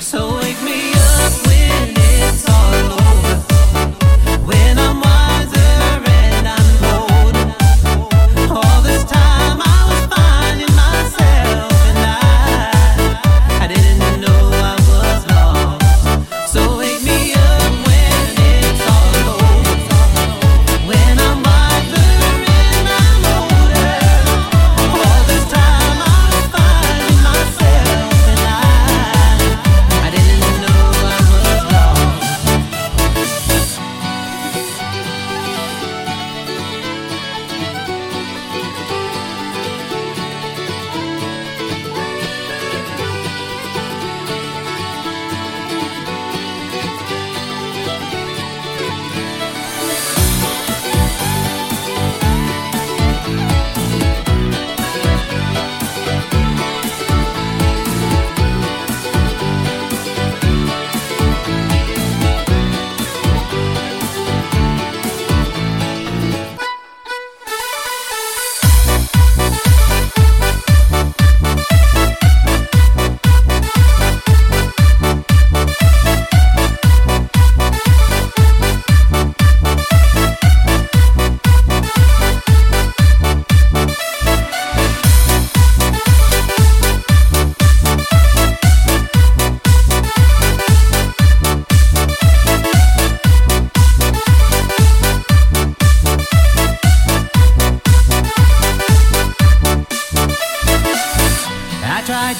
So wake me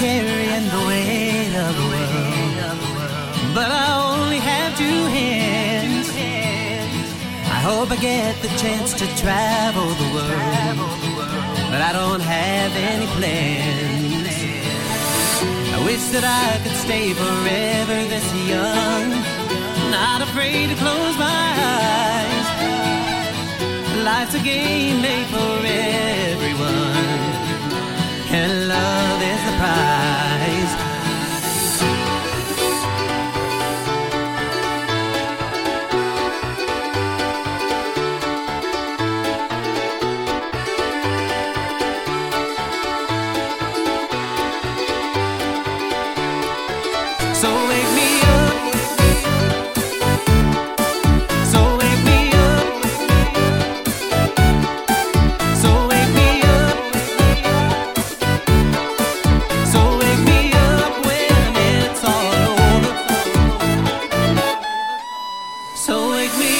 carrying the weight of the world. But I only have two hands. I hope I get the chance to travel the world. But I don't have any plans. I wish that I could stay forever this young. Not afraid to close my eyes. Life's a game made for everyone. And love. So wake me